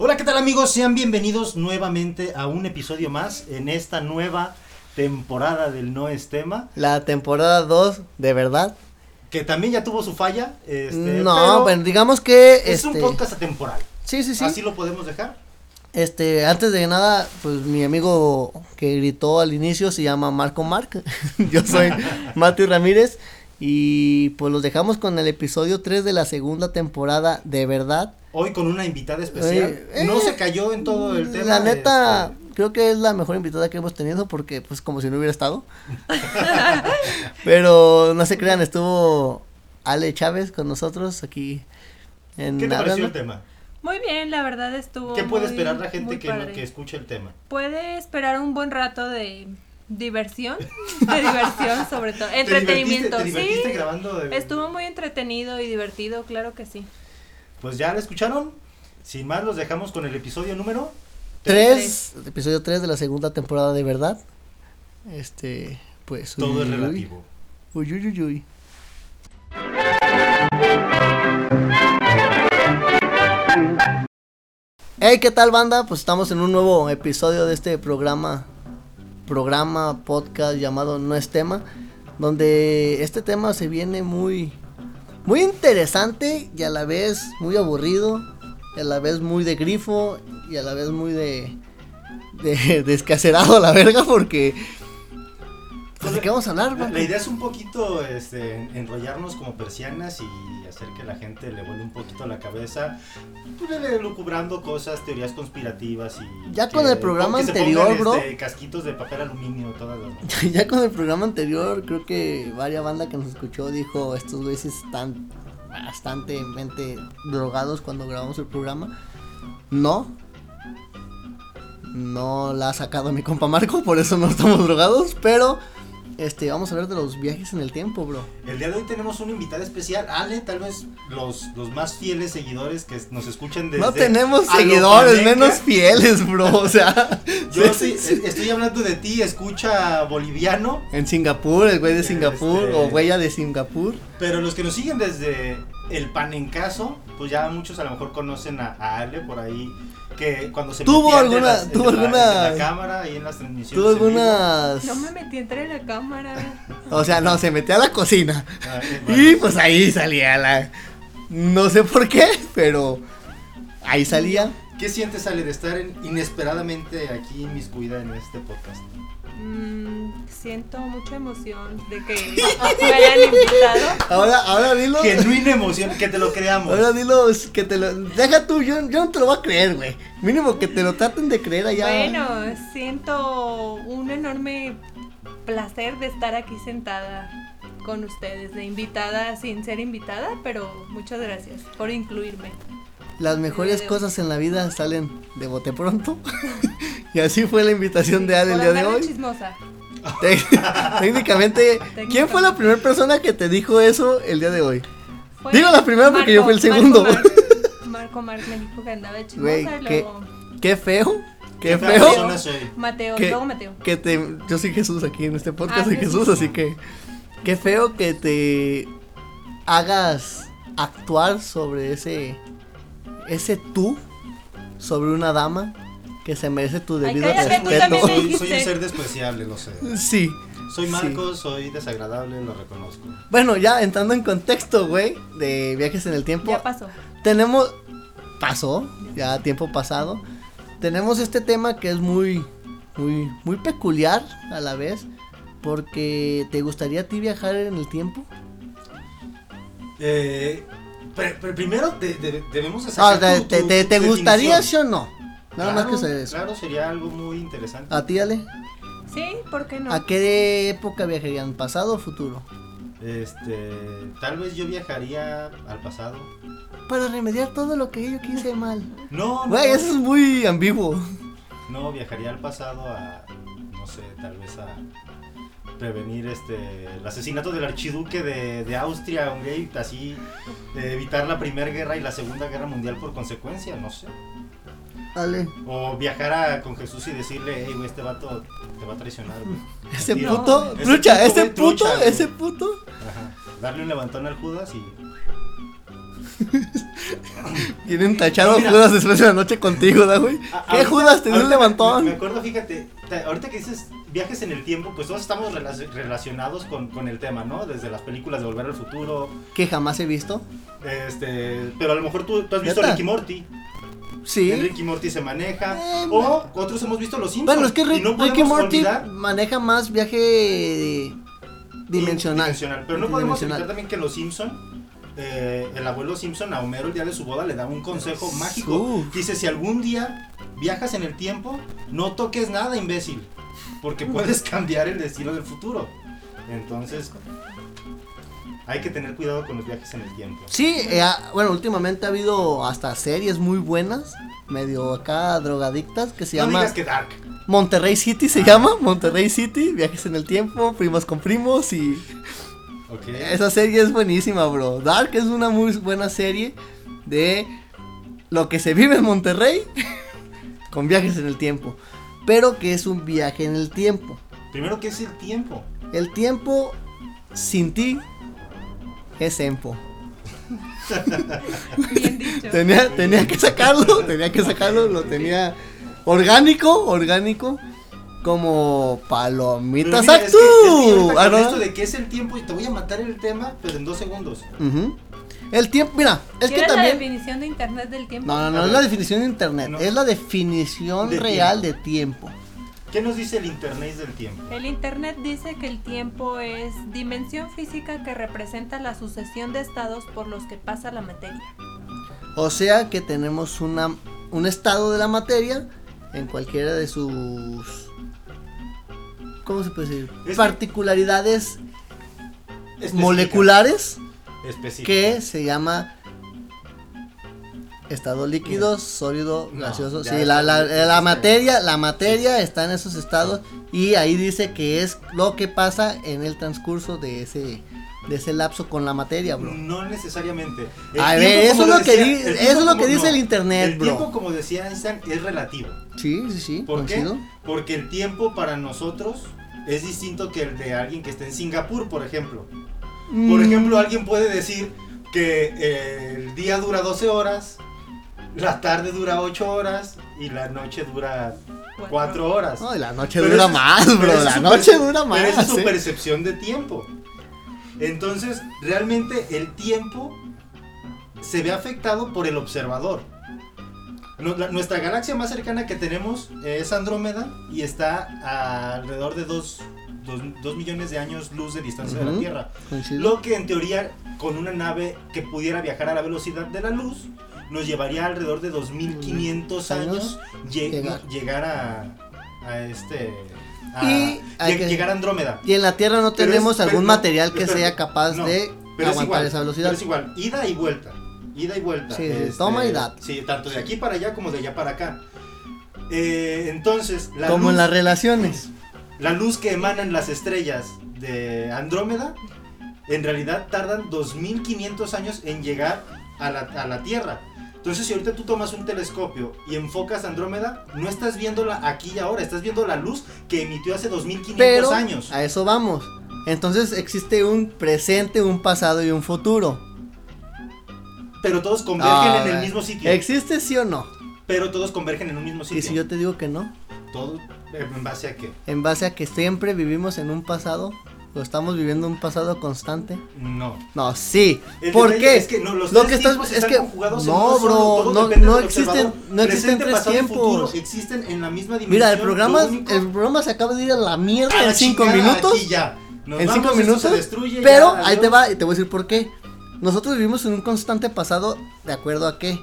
Hola, ¿qué tal amigos? Sean bienvenidos nuevamente a un episodio más en esta nueva temporada del No es tema. La temporada 2, de verdad. Que también ya tuvo su falla. Este, no, pero bueno, digamos que... Es un este, podcast atemporal. Sí, sí, sí. Así lo podemos dejar. Este, antes de nada, pues mi amigo que gritó al inicio se llama Marco Marc. Yo soy Mati Ramírez. Y pues los dejamos con el episodio 3 de la segunda temporada, de verdad. Hoy con una invitada especial. Oye, no eh, se cayó en todo el tema. La neta, este, creo que es la mejor invitada que hemos tenido porque pues como si no hubiera estado. Pero no se crean, estuvo Ale Chávez con nosotros aquí en ¿Qué te pareció el tema? Muy bien, la verdad estuvo. ¿Qué puede muy- esperar la gente que, no- que escuche el tema? Puede esperar un buen rato de diversión, de diversión sobre todo, entretenimiento. ¿Te divertiste, te divertiste sí, grabando? de- estuvo muy entretenido y divertido, claro que sí. Pues ya lo escucharon. Sin más, los dejamos con el episodio número. Tres, episodio 3 de la segunda temporada de verdad. Este, pues. Todo uy, es relativo. Uy, uy, uy, uy. Hey, ¿qué tal banda? Pues estamos en un nuevo episodio de este programa, programa, podcast llamado No es tema, donde este tema se viene muy, muy interesante y a la vez muy aburrido, y a la vez muy de grifo y a la vez muy de, de descacerado a la verga porque... Pues, ¿De qué vamos a hablar, La, banda? la idea es un poquito este, en- enrollarnos como persianas y hacer que la gente le vuele un poquito la cabeza, lucubrando cosas, teorías conspirativas y... Ya que- con el programa anterior, pongan, bro. este, casquitos de papel aluminio, todas las... ya con el programa anterior, creo que varias bandas que nos escuchó dijo, estos güeyes están bastantemente drogados cuando grabamos el programa. No. No la ha sacado mi compa Marco, por eso no estamos drogados, pero este vamos a hablar de los viajes en el tiempo, bro. El día de hoy tenemos una invitada especial, Ale, tal vez los, los más fieles seguidores que nos escuchan desde... no tenemos seguidores menos fieles, bro, o sea, Yo sí. estoy hablando de ti, escucha boliviano, en Singapur, el güey de Singapur Este- o huella de Singapur. pero los que nos siguen desde el panencaso, pues ya muchos a lo mejor conocen a, a Ale por ahí, que cuando se ¿Tuvo metía entre alguna- las- tuvo entre la- alguna- entre la cámara y en las transmisiones. Tuvo en algunas No me metí entre la cámara. O sea, no, se metió a la cocina. Ah, eh, bueno. Y pues ahí salía la. No sé por qué, pero ahí salía. ¿Qué sientes, Ale, de estar en- inesperadamente aquí inmiscuida en este podcast? Mm, siento mucha emoción de que me hayan invitado. Ahora, ahora dilo. Genuina emoción, que te lo creamos. Ahora dilo, es que te lo. Deja tú, yo, yo no te lo voy a creer, güey. Mínimo que te lo traten de creer allá. Bueno, siento un enorme placer de estar aquí sentada con ustedes, de invitada sin ser invitada, pero muchas gracias por incluirme. Las mejores cosas en la vida salen de bote pronto. y así fue la invitación de Ale el día de hoy. chismosa. Técnicamente, ¿quién fue la primera persona que te dijo eso el día de hoy? Fue Digo la primera porque yo fui el Marco segundo. Marc. Marco Marc me dijo que andaba de chismosa Güey, y ¿qué? luego Qué feo. Qué fea feo. persona soy. Mateo, que, luego Mateo. que te yo soy Jesús aquí en este podcast Ah, soy Jesús. Jesús así que qué feo que te hagas actuar sobre ese ese tú sobre una dama que se merece tu Ay, debido cállate, respeto. soy- soy un ser despreciable, lo sé. sí Soy sí. Marcos, soy desagradable, lo reconozco. bueno ya entrando en contexto güey de viajes en el tiempo Ya pasó. tenemos pasó ya tiempo pasado tenemos este tema que es muy muy muy peculiar a la vez porque te gustaría a ti viajar en el tiempo Eh, pero, pero primero de- de- debemos de Ah, te, tu- te, tu- te- tu te gustaría sí o no nada Claro, más que saber eso Claro, sería algo muy interesante. a ti Ale Sí, ¿por qué no? a qué época viajarían pasado o futuro Este, tal vez yo viajaría al pasado. para remediar todo lo que yo quise mal No, no, güey eso es muy ambiguo no, viajaría al pasado a, no sé, tal vez a prevenir este el asesinato del archiduque de, de Austria, Hungría, y así de evitar la primera guerra y la segunda guerra mundial por consecuencia, no sé. Ale O viajar a- con Jesús y decirle, hey, güey, este vato te va a traicionar, güey. ese puto Ese trucha puto, ese puto trucha, ese puto Ajá. Darle un levantón al Judas y Tienen tachado No. Judas después de la noche contigo, ¿da, güey? ¿Qué Judas? Te dio un levantón. Me, me acuerdo, fíjate, te- ahorita que dices viajes en el tiempo, pues todos estamos rela- relacionados con, con el tema, ¿no? Desde las películas de Volver al Futuro, Que jamás he visto. este, pero a lo mejor tú, tú has visto. Ricky Morty. Sí. En Ricky Morty se maneja. Eh, o otros hemos visto Los Simpsons. Bueno, es que y no Ricky Morty olvidar- maneja más viaje dimensional. Pero no podemos Dimensional. evitar también que los Simpson, eh, el abuelo Simpson a Homero el día de su boda le da un consejo mágico. Uf. Dice, si algún día viajas en el tiempo, no toques nada, imbécil. Porque puedes cambiar el destino del futuro. Entonces, hay que tener cuidado con los viajes en el tiempo. Sí, eh, ah, bueno, últimamente ha habido hasta series muy buenas, medio acá drogadictas, que se no llama digas que Dark. Monterrey City, se llama Monterrey City, viajes en el tiempo, primos con primos y Ok. esa serie es buenísima, bro. Dark es una muy buena serie de lo que se vive en Monterrey con viajes en el tiempo, pero que es un viaje en el tiempo. Primero, ¿qué es el tiempo? El tiempo sin ti es empo. Bien dicho. Tenía, tenía que sacarlo, tenía que sacarlo, lo tenía orgánico, orgánico, como palomitas mira, es que- es que Ah, ¿no? esto de qué es el tiempo y te voy a matar el tema, pero en dos segundos. El tiempo, mira, es que ¿Quieres la también... definición de internet del tiempo? No, no, no A es la definición de internet, No. es la definición De real de tiempo. ¿Qué nos dice el internet del tiempo? El Internet dice que el tiempo es dimensión física que representa la sucesión de estados por los que pasa la materia. O sea que tenemos una, un estado de la materia en cualquiera de sus... ¿Cómo se puede decir? Es Particularidades Específica. moleculares Específica. que se llama estado líquido, sólido, No, gaseoso. Sí, la, la- está- la materia, la materia está en esos estados y ahí dice que es lo que pasa en el transcurso de ese de ese lapso con la materia, bro. No necesariamente. El A ver, eso es lo que di- el eso es lo que dice el internet, El bro. tiempo, como decía Einstein, es relativo. Sí, sí, sí. ¿Por qué? Porque el tiempo para nosotros es distinto que el de alguien que esté en Singapur, por ejemplo. Por Mm, ejemplo, alguien puede decir que eh, el día dura 12 horas, la tarde dura 8 horas y la noche dura 4 horas. No, y la noche Pero dura es- más, bro. La noche dura más. Pero esa es su ¿eh? percepción de tiempo. Entonces, realmente el tiempo se ve afectado por el observador. Nuestra galaxia más cercana que tenemos es Andrómeda y está a alrededor de 2 millones de años luz de distancia de la. Tierra. Coincido. Lo que en teoría con una nave que pudiera viajar a la velocidad de la luz nos llevaría alrededor de 2500 años lle- Llegar. llegar, a, a este a- Y hay lleg- que- llegar a Andrómeda. Y en la Tierra no Pero tenemos es- algún material que sea capaz no, de es aguantar igual, esa velocidad. pero es igual, ida y vuelta. Ida y vuelta. este, toma y da. Sí, tanto de aquí para allá como de allá para acá. Eh, entonces, la Como luz, en las relaciones. la luz que emanan las estrellas de Andrómeda, en realidad tardan 2500 años en llegar a la, a la Tierra. Entonces, si ahorita tú tomas un telescopio y enfocas Andrómeda, no estás viéndola aquí y ahora, estás viendo la luz que emitió hace 2500 Pero años. a eso vamos. Entonces existe un presente, un pasado y un futuro. Pero todos convergen Ah, en el mismo sitio. ¿Existe sí o no? Pero todos convergen en un mismo sitio. Y si yo te digo que no, Todo en base a qué? en base a que siempre vivimos en un pasado, estamos viviendo un pasado constante. No. No, sí. El ¿Por qué? Es que no, los Lo que estás es que no, solo, bro, no, no existen, no existen tres tiempos. existen en la misma dimensión. Mira, el programa, único- el programa se acaba de ir a la mierda en cinco chingada, minutos. ya. Nos en vamos, cinco minutos. se destruye, pero ya, ahí te va y te voy a decir por qué. Nosotros vivimos en un constante pasado de acuerdo a qué.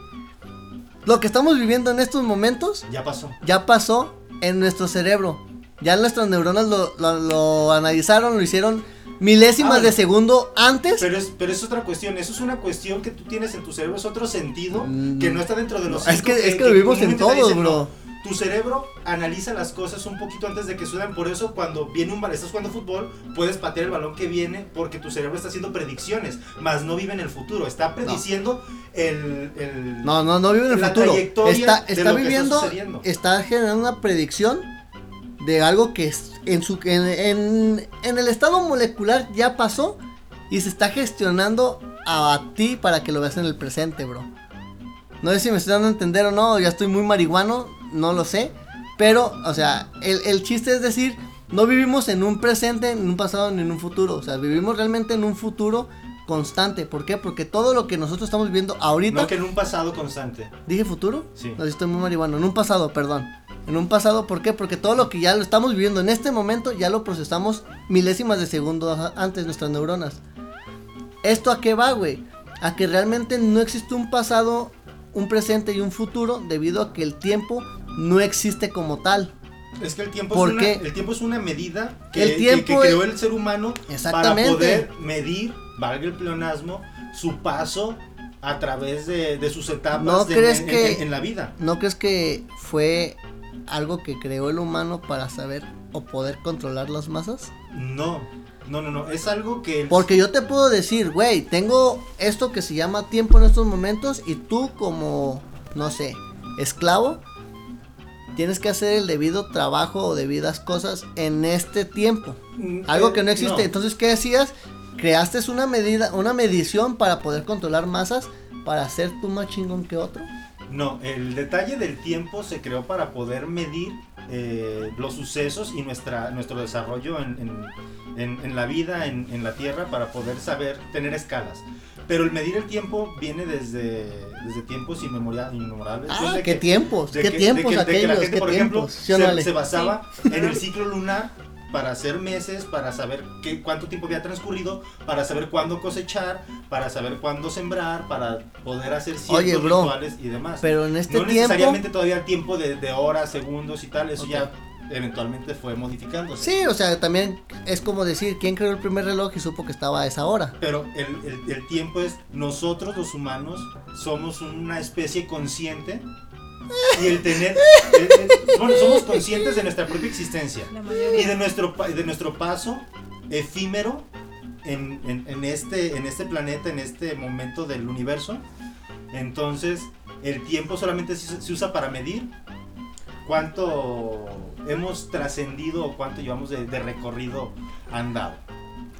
Lo que estamos viviendo en estos momentos Ya pasó. ya pasó en nuestro cerebro. Ya nuestras neuronas lo, lo- lo analizaron, lo hicieron milésimas Ah, bueno. de segundo antes. Pero es, pero es otra cuestión. Eso es una cuestión que tú tienes en tu cerebro. Es otro sentido Mm. que no está dentro de los es cinco que, es que lo vivimos en comúnmente te todo, dicen, bro. no. Tu cerebro analiza las cosas un poquito antes de que sucedan. Por eso, cuando viene un balón, estás jugando fútbol, puedes patear el balón que viene porque tu cerebro está haciendo predicciones, más no vive en el futuro. Está prediciendo el, el- No, no, no vive en el futuro. Está, está viviendo, está generando una predicción de algo que en su en, en, en el estado molecular ya pasó y se está gestionando a, ti para que lo veas en el presente, bro. No sé si me estoy dando a entender o no, ya estoy muy marihuano, no lo sé. Pero, o sea, el, el chiste es decir, no vivimos en un presente, en un pasado, ni en un futuro. O sea, vivimos realmente en un futuro constante. ¿Por qué? Porque todo lo que nosotros estamos viviendo ahorita. No, que en un pasado constante. ¿Dije futuro? Sí. No, estoy muy marihuano. En un pasado, perdón. En un pasado, ¿por qué? Porque todo lo que ya lo estamos viviendo en este momento ya lo procesamos milésimas de segundo antes nuestras neuronas. ¿Esto a qué va, güey? A que realmente no existe un pasado, un presente y un futuro debido a que el tiempo no existe como tal. Es que el tiempo, ¿Por es, una, el tiempo es una medida que, El que- tiempo que creó es- el ser humano Exactamente. para poder medir, valga el pleonasmo, su paso a través de, de sus etapas ¿No de- crees en, que- en- en la vida. ¿No crees que fue algo que creó el humano para saber o poder controlar las masas? No, no, no, no. Es algo que. Porque yo te puedo decir, güey, tengo esto que se llama tiempo en estos momentos y tú como, no sé, esclavo, tienes que hacer el debido trabajo o debidas cosas en este tiempo. Mm, Algo eh, que no existe. Entonces, ¿qué hacías? Creaste una medida, una medición para poder controlar masas para ser tú más chingón que otro. No, el detalle del tiempo se creó para poder medir eh, los sucesos y nuestra, nuestro desarrollo en, en- en- en la vida, en, en la Tierra, para poder saber tener escalas. Pero el medir el tiempo viene desde, desde tiempos inmemorables. Ah, desde qué que- tiempos, de qué que- tiempos de que- de que la aquellos, gente, qué por ejemplo, tiempos. ¿Sí o no, se, se basaba en el ciclo lunar para hacer meses, para saber qué, cuánto tiempo había transcurrido, para saber cuándo cosechar, para saber cuándo sembrar, para poder hacer ciertos Oye, bro, rituales y demás. Pero en este no tiempo... necesariamente todavía el tiempo de, de horas, segundos y tal, eso ya eventualmente fue modificándose. Sí, o sea, también es como decir, ¿quién creó el primer reloj y supo que estaba a esa hora? Pero el, el- el tiempo es, nosotros los humanos somos una especie consciente y el tener, el- el- bueno, somos conscientes de nuestra propia existencia y de nuestro, de nuestro paso efímero en, en- en este, en este planeta, en este momento del universo. Entonces, el tiempo solamente se, se usa para medir cuánto hemos trascendido o cuánto llevamos de, de recorrido andado.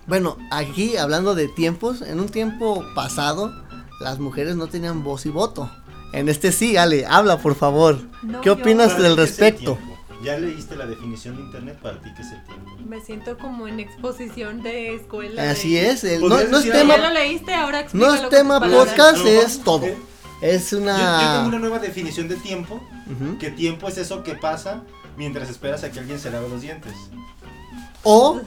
Bueno, aquí hablando de tiempos, en un tiempo pasado, las mujeres no tenían voz y voto. En este sí, Ale, habla por favor. No, ¿Qué opinas del ti, ¿qué es el respecto? Ya leíste la definición de internet para ti, ¿qué es el tiempo? Me siento como en exposición de escuela. Así de- es, el- no, ¿Podrías no es decir Ya tema, lo leíste, ahora no es tema podcast, No, es todo. eh, Es Yo, yo tengo una... una nueva definición de tiempo, Ujú. que tiempo es eso que pasa mientras esperas a que alguien se lave los dientes. O,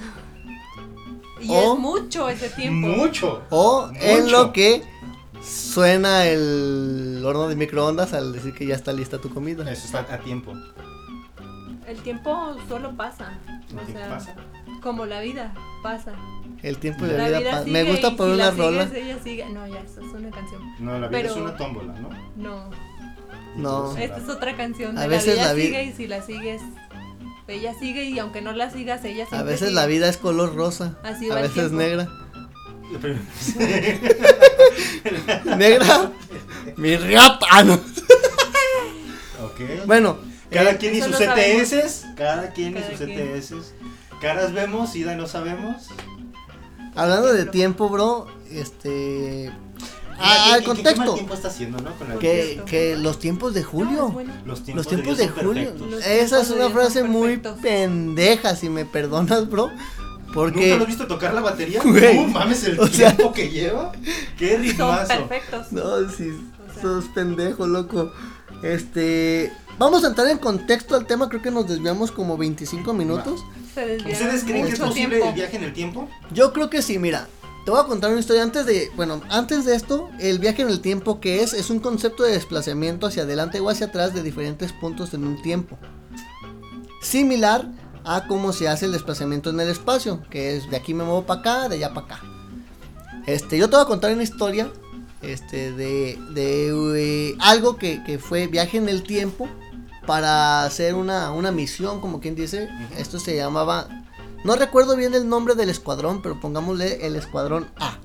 Y O- es mucho ese tiempo. Mucho. o en Mucho. lo que suena el horno de microondas al decir que ya está lista tu comida. Eso está a tiempo. El tiempo solo pasa. ¿Qué O sea, pasa? como la vida pasa. El tiempo de La la vida vida... pa- sigue Me gusta poner si una la rola. sigues, sigue. No, ya, eso es una canción. No, la vida Pero- es una tómbola, ¿no? No, No. Esta es otra canción. A veces la vida la vi- sigue y si la sigues, ella sigue y aunque no la sigas, ella siempre A veces sigue. la vida es color rosa, Así a veces tiempo. negra. Negra, mi riata. Ah, no. ok. Bueno, Cada eh, quien y sus. ETS. Cada quien y sus. ETS. Caras vemos, ida no sabemos. hablando de tiempo, bro, este... Ah, ¿qué- el qué- qué mal contexto. tiempo está haciendo, ¿no? Con la Que, que los tiempos de julio. bueno. Los tiempos, Los tiempos de, julio. perfectos. Esa es tiempos una frase muy pendeja, si me perdonas, bro. ¿Nunca lo has Porque... visto tocar la batería? Güey. No mames el O sea- tiempo que lleva. Qué Son ritmazo. perfectos. No, sí, O sea. sos pendejo, loco. Este... Vamos a entrar en contexto al tema, creo que nos desviamos como 25 minutos. Se ¿Ustedes creen que es posible tiempo. el viaje en el tiempo? Yo creo que sí, mira. Te voy a contar una historia antes de, bueno, antes de esto, el viaje en el tiempo que es, es un concepto de desplazamiento hacia adelante o hacia atrás de diferentes puntos en un tiempo. Similar a cómo se hace el desplazamiento en el espacio, que es de aquí me muevo para acá, de allá para acá. Este, yo te voy a contar una historia, este, de, de eh, algo que, que fue viaje en el tiempo para hacer una, una misión, como quien dice. Esto se llamaba no recuerdo bien el nombre del escuadrón, pero pongámosle el escuadrón A.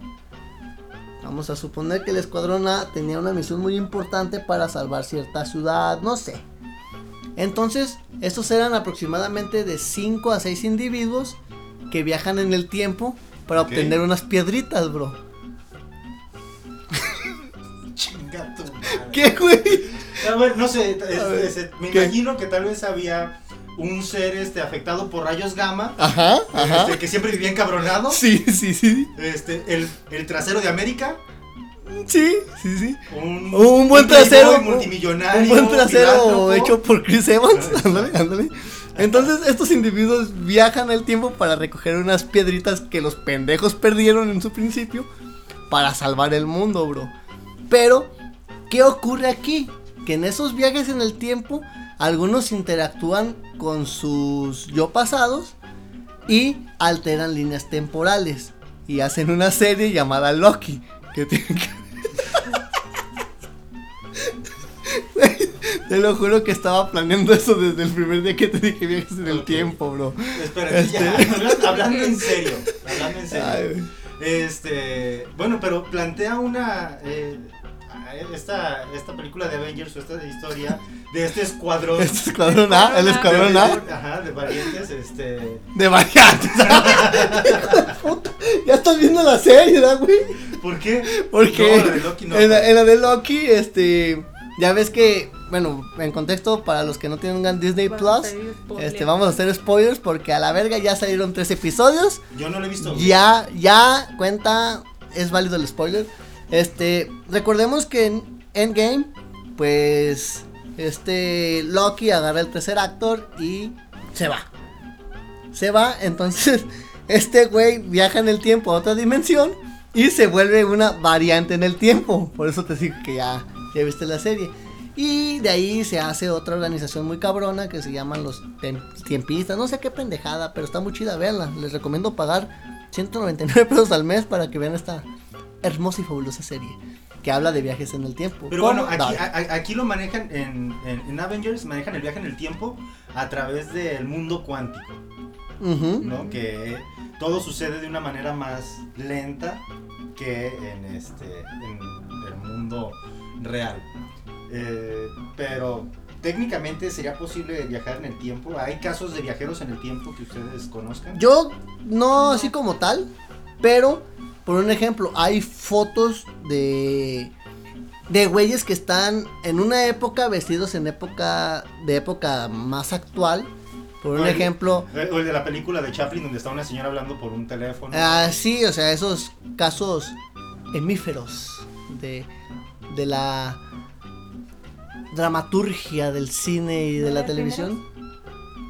Vamos a suponer que el escuadrón A tenía una misión muy importante para salvar cierta ciudad, no sé. Entonces, estos eran aproximadamente de 5 a 6 individuos que viajan en el tiempo para obtener unas piedritas, bro. Chinga tu ¿Qué, güey? A ver, no sé, me ¿Qué? imagino que tal vez había un ser este afectado por rayos gamma. Ajá. Este, que siempre vivía encabronado. Sí, sí, sí. Este, el trasero de América. Sí, sí, sí. un, Un buen playboy trasero. un- multimillonario, Un buen trasero hecho por Chris Evans. Ah, Ándale, ándale. Entonces, estos individuos viajan el tiempo para recoger unas piedritas que los pendejos perdieron en su principio para salvar el mundo, bro. Pero, ¿qué ocurre aquí? Que en esos viajes en el tiempo, algunos interactúan con sus yo pasados y alteran líneas temporales. Y hacen una serie llamada Loki. Que tiene que Te lo juro que estaba planeando eso desde el primer día que te dije viajes en el tiempo, bro. Espérate, ya, Este. hablando, hablando en serio, hablando en serio. Ay. Este, bueno, pero plantea una eh, esta, esta película de Avengers o esta historia de este escuadrón. Este escuadrón A, el escuadrón de, A Ajá, de variantes, este. de variantes. De ya estás viendo la serie, ¿verdad, güey? ¿Por qué? Porque No, la de Loki no. en, la, en la de Loki, este, ya ves que, bueno, en contexto para los que no tengan Disney Plus, este, vamos a hacer spoilers porque a la verga ya salieron tres episodios. Yo no lo he visto. Ya, ya cuenta, es válido el spoiler. Este, recordemos que en Endgame, pues, este, Loki agarra el tercer actor y se va. Se va, entonces, este güey viaja en el tiempo a otra dimensión y se vuelve una variante en el tiempo. Por eso te digo que ya, ya viste la serie. Y de ahí se hace otra organización muy cabrona que se llaman los tiempistas. No sé qué pendejada, pero está muy chida, véanla. Les recomiendo pagar 199 pesos al mes para que vean esta hermosa y fabulosa serie que habla de viajes en el tiempo. Pero bueno, aquí, a- lo manejan en, en, en Avengers, manejan el viaje en el tiempo a través del mundo cuántico, ¿no? Que todo sucede de una manera más lenta que en este en el mundo real. Eh, pero técnicamente sería posible viajar en el tiempo. Hay casos de viajeros en el tiempo que ustedes conozcan. Yo no así como tal, pero por un ejemplo, hay fotos de de güeyes que están en una época vestidos en época de época más actual. Por un O ejemplo, eh, O el de la película de Chaplin donde está una señora hablando por un teléfono. ah, sí, o sea, esos casos hemíferos de de la dramaturgia del cine y de la televisión.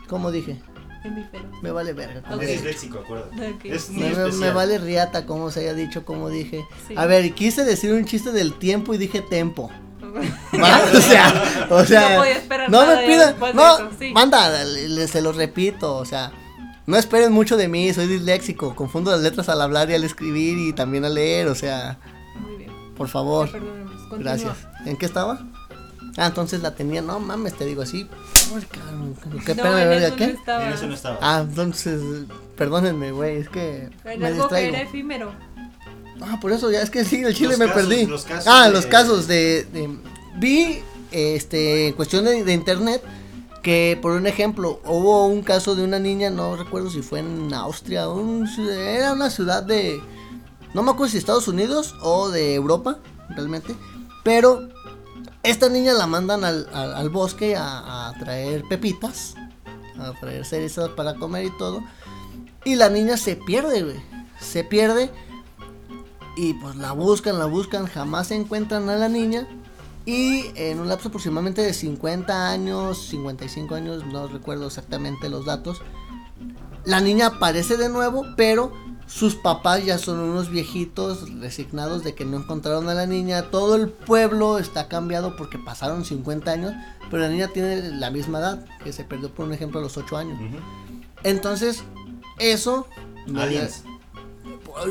¿Cómo dije? Hemífero. Me vale verga. Es disléxico, acuérdate. Ok. Es muy Me, vale riata como se haya dicho, como dije. Sí. A ver, quise decir un chiste del tiempo y dije tempo. ¿Va? O sea, o sea, No podía esperar no nada me pidan, no, eso, sí. manda, le- se lo repito, o sea, no esperen mucho de mí, soy disléxico, confundo las letras al hablar y al escribir y también al leer, o sea, Muy bien. por favor, gracias. ¿En qué estaba? Ah, entonces la tenía, no mames, te digo así. ¿Qué No, espérame, en eso qué? no estaba. En eso no estaba. Ah, entonces, perdónenme, güey, es que En me algo que distraigo. era efímero. Ah, por eso ya es que sí, el chile Los me casos, perdí. los casos ah, de- los casos de, de- vi este en cuestión de, internet que por un ejemplo hubo un caso de una niña, no recuerdo si fue en Austria, un era una ciudad de no me acuerdo si Estados Unidos o de Europa, realmente, pero esta niña la mandan al, al- al bosque a, a traer pepitas, a traer cerezas para comer y todo. Y la niña se pierde, güey. Se pierde. Y pues la buscan, la buscan, jamás encuentran a la niña. Y en un lapso aproximadamente de 50 años, 55 años, no recuerdo exactamente los datos, la niña aparece de nuevo, pero sus papás ya son unos viejitos resignados de que no encontraron a la niña. Todo el pueblo está cambiado porque pasaron 50 años, pero la niña tiene la misma edad, que se perdió por un ejemplo a los 8 años. Entonces, eso... Aliens.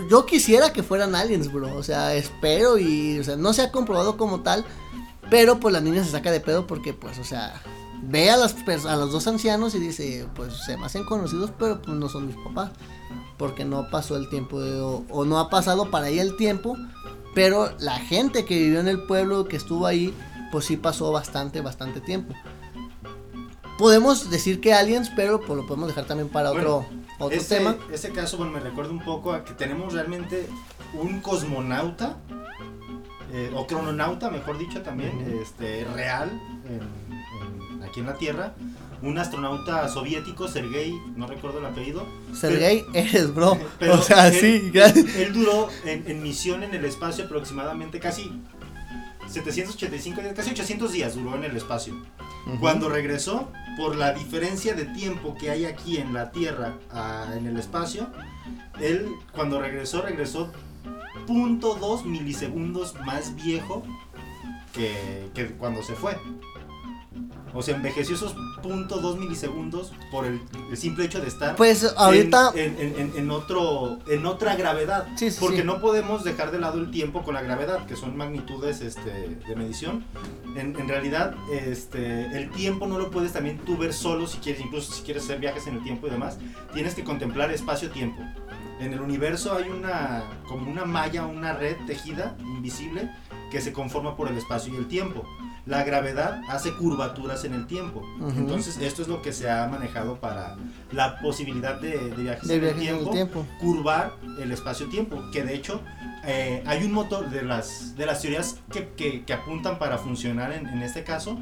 Yo quisiera que fueran aliens, bro. O sea, espero y, o sea, no se ha comprobado como tal. Pero pues la niña se saca de pedo porque, pues, o sea, ve a, las a los dos ancianos y dice, pues se me hacen conocidos, pero pues no son mis papás. Porque no pasó el tiempo de- o, o no ha pasado para ella el tiempo. Pero la gente que vivió en el pueblo, que estuvo ahí, pues sí pasó bastante, bastante tiempo. Podemos decir que aliens, pero pues lo podemos dejar también para Bueno, otro, otro Ese, tema. ese caso, bueno, me recuerda un poco a que tenemos realmente un cosmonauta eh, o crononauta, mejor dicho, también, este, real, en- en- aquí en la Tierra. Un astronauta soviético, Sergei, no recuerdo el apellido. Sergey eres, bro. Pero o sea, él- sí. Él duró en, en misión en el espacio aproximadamente casi 785 días, casi 800 días duró en el espacio. Cuando regresó, por la diferencia de tiempo que hay aquí en la Tierra a- en el espacio, él cuando regresó, regresó .2 milisegundos más viejo que, que cuando se fue. O sea, envejeció esos .2 milisegundos por el, el simple hecho de estar Pues ahorita. en, en- en- en otro, en otra gravedad. Sí, sí, porque sí. no podemos dejar de lado el tiempo con la gravedad, que son magnitudes este, de medición. En, realidad, este, el tiempo no lo puedes también tú ver solo si quieres, incluso si quieres hacer viajes en el tiempo y demás. Tienes que contemplar espacio-tiempo. En el universo hay una, como una malla, una red tejida, invisible, que se conforma por el espacio y el tiempo. La gravedad hace curvaturas en el tiempo. Entonces, esto es lo que se ha manejado para la posibilidad de, de viajes, de en, el en el tiempo, tiempo. curvar el espacio-tiempo. Que de hecho, eh, hay un motor de las, de las teorías que, que- que apuntan para funcionar en, en este caso.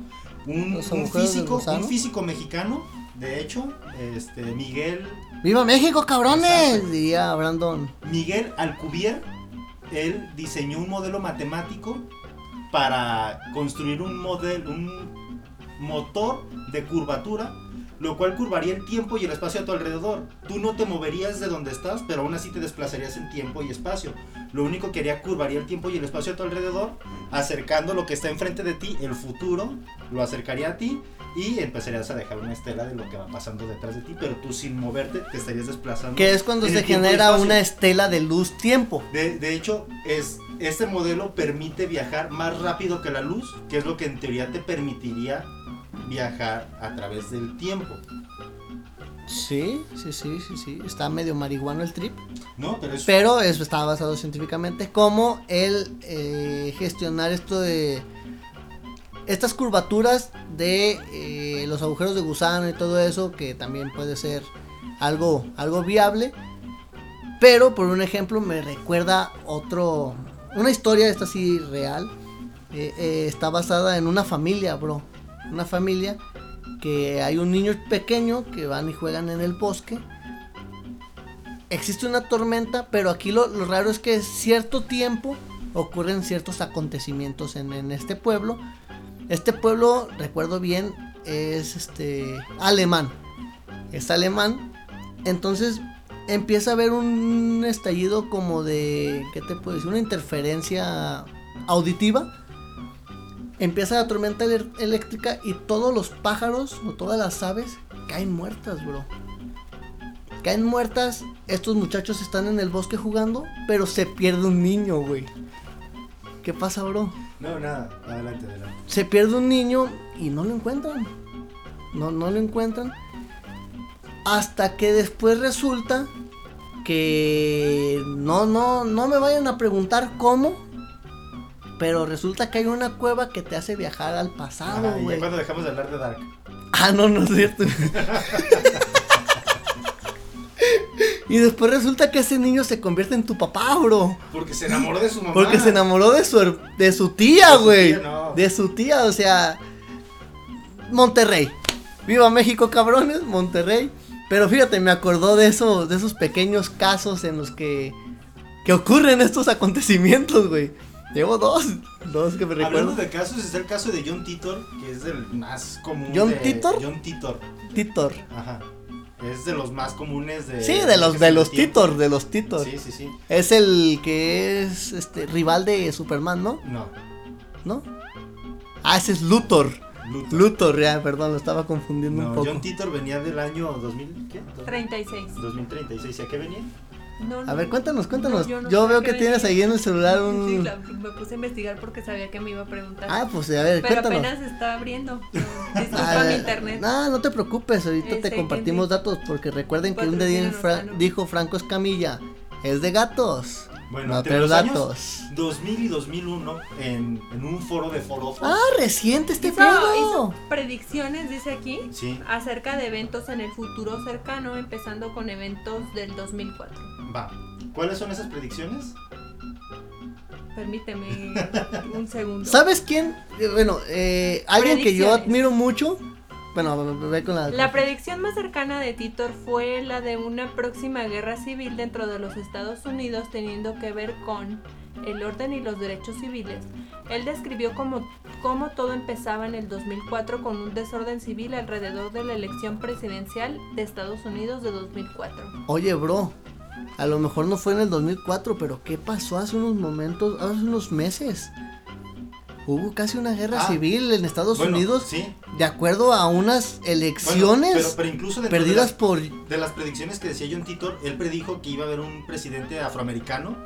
Un, físico, gusano. un físico mexicano, de hecho, este, Miguel ¡Viva México, cabrones! Exacto. Diría Brandon. Miguel Alcubierre, él diseñó un modelo matemático para construir un modelo, un motor de curvatura, lo cual curvaría el tiempo y el espacio a tu alrededor. Tú no te moverías de donde estás, pero aún así te desplazarías en tiempo y espacio. Lo único que haría curvaría el tiempo y el espacio a tu alrededor, acercando lo que está enfrente de ti, el futuro, lo acercaría a ti y empezarías a dejar una estela de lo que va pasando detrás de ti, pero tú sin moverte te estarías desplazando. Que es cuando se genera una estela de luz tiempo. De, de hecho, es, este modelo permite viajar más rápido que la luz, que es lo que en teoría te permitiría viajar a través del tiempo. Sí, sí, sí, sí, sí. Está medio marihuano el trip. ¿No? Pero es... Pero eso está basado científicamente. Como el eh, gestionar esto de. Estas curvaturas de eh, los agujeros de gusano y todo eso, que también puede ser algo, algo viable. Pero por un ejemplo me recuerda otro. Una historia, esta sí real. eh, eh, está basada en una familia, bro. Una familia que hay un niño pequeño que van y juegan en el bosque existe una tormenta, pero aquí lo, lo raro es que cierto tiempo ocurren ciertos acontecimientos en, en este pueblo. Este pueblo, recuerdo bien, es este alemán. Es alemán. Entonces empieza a haber un estallido como de, ¿qué te puedo decir? Una interferencia auditiva. Empieza la tormenta eléctrica y todos los pájaros o todas las aves caen muertas, bro caen muertas. Estos muchachos están en el bosque jugando, pero se pierde un niño, güey. ¿Qué pasa, bro? No, nada. Adelante, adelante. Se pierde un niño y no lo encuentran. No, no lo encuentran. Hasta que después resulta que no, no, no me vayan a preguntar cómo. Pero resulta que hay una cueva que te hace viajar al pasado, güey. cuando dejamos de hablar de Dark. Ah, no, no es cierto. y después resulta que ese niño se convierte en tu papá, bro. Porque se enamoró de su mamá. Porque se enamoró de su, de su tía, güey. no. De su tía, o sea. Monterrey. Viva México, cabrones, Monterrey. Pero fíjate, me acordó de esos, de esos pequeños casos en los que, que ocurren estos acontecimientos, güey. Llevo dos, dos que me recuerdo. Hablando de casos, está el caso de John Titor, que es el más común. ¿John de- Titor? John Titor. Titor. Ajá. Es de los más comunes de. Sí, de los, de los. Titor, de los Titor. Sí, sí, sí. Es el que es este rival de Superman, ¿no? No. ¿No? Ah, ese es Luthor. Luthor. Luthor, ya, perdón, lo estaba confundiendo un No, poco. John Titor venía del año 2000, ¿qué? 36. 2036. ¿Y a qué venía? No, A ver, cuéntanos, cuéntanos. No, yo no veo que tienes ahí en el celular Sí, un... la- me puse a investigar porque sabía que me iba a preguntar. Ah, pues a ver, pero cuéntanos. apenas está abriendo. Disculpa mi internet. No, no te preocupes, ahorita Este, te compartimos ¿quién datos porque recuerden que un día Fra- dijo Franco Escamilla, es de gatos. Bueno, no entre los años datos. 2000 y 2001, en, en un foro de forofos. Ah, reciente este Hizo, hizo predicciones, dice aquí, Sí, acerca de eventos en el futuro cercano, empezando con eventos del 2004. va. ¿Cuáles son esas predicciones? permíteme un segundo. ¿Sabes quién? Eh, Bueno, eh, alguien que yo admiro mucho. Bueno, ve con la. La predicción más cercana de Titor fue la de una próxima guerra civil dentro de los Estados Unidos teniendo que ver con el orden y los derechos civiles. Él describió cómo, cómo todo empezaba en el 2004 con un desorden civil alrededor de la elección presidencial de Estados Unidos de 2004. Oye, bro. A lo mejor no fue en el 2004, pero ¿qué pasó hace unos momentos, hace unos meses? Hubo casi una guerra Ah, civil en Estados Bueno, Unidos Sí. De acuerdo a unas Bueno, elecciones pero, pero incluso dentro de perdidas las- por De las predicciones que decía John Titor, él predijo que iba a haber un presidente afroamericano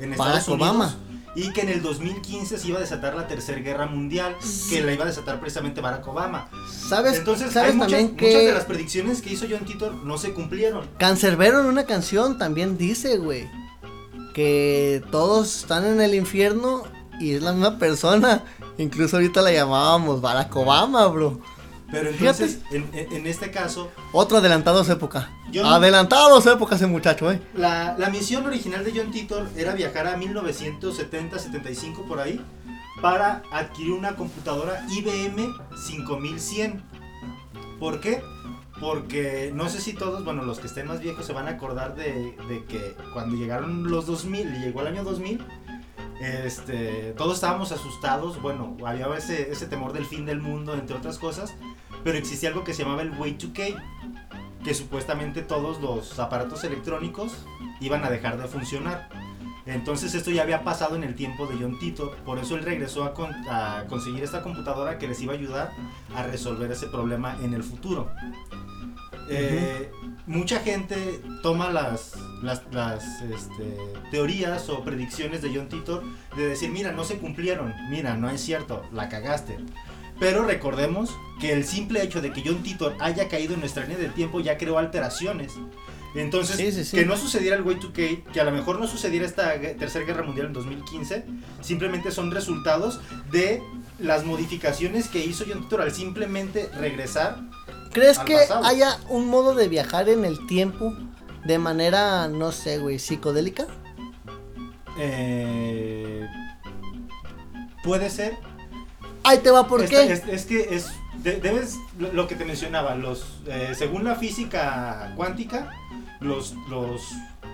en Barack Estados Unidos. Obama. Y que en el 2015 se iba a desatar la tercera guerra mundial, que la iba a desatar precisamente Barack Obama. ¿Sabes, Entonces, ¿sabes hay muchas, también muchas de que las predicciones que hizo John Titor no se cumplieron. Cancerbero en una canción también dice, güey, que todos están en el infierno y es la misma persona. Incluso ahorita la llamábamos Barack Obama, bro. Pero entonces, en, este caso, Otro adelantado a su época. Yo- Adelantado a su época ese muchacho, eh. la, la misión original de John Titor era viajar a 1970-75 por ahí para adquirir una computadora IBM 5100. ¿Por qué? Porque no sé si todos, bueno, los que estén más viejos se van a acordar de, de que cuando llegaron los 2000, y llegó el año 2000, este, todos estábamos asustados, bueno, había ese, temor del fin del mundo, entre otras cosas, pero existía algo que se llamaba el Way 2K, que supuestamente todos los aparatos electrónicos iban a dejar de funcionar. Entonces esto ya había pasado en el tiempo de John Tito, por eso él regresó a, a conseguir esta computadora que les iba a ayudar a resolver ese problema en el futuro. Eh, mucha gente toma las, las, las, este, teorías o predicciones de John Titor de decir, mira, no se cumplieron, mira, no es cierto, la cagaste. Pero recordemos que el simple hecho de que John Titor haya caído en nuestra línea del tiempo ya creó alteraciones. Entonces, Sí, sí, sí. que no sucediera el Way 2K, que a lo mejor no sucediera esta tercera guerra mundial en 2015, simplemente son resultados de las modificaciones que hizo John Titor al simplemente regresar ¿Crees que pasado. haya un modo de viajar en el tiempo de manera, no sé, güey, psicodélica? Eh, puede ser. Ahí te va, ¿por Esta- qué? Es, es que es. de- debes. Lo, lo que te mencionaba, los. eh, según la física cuántica, los, los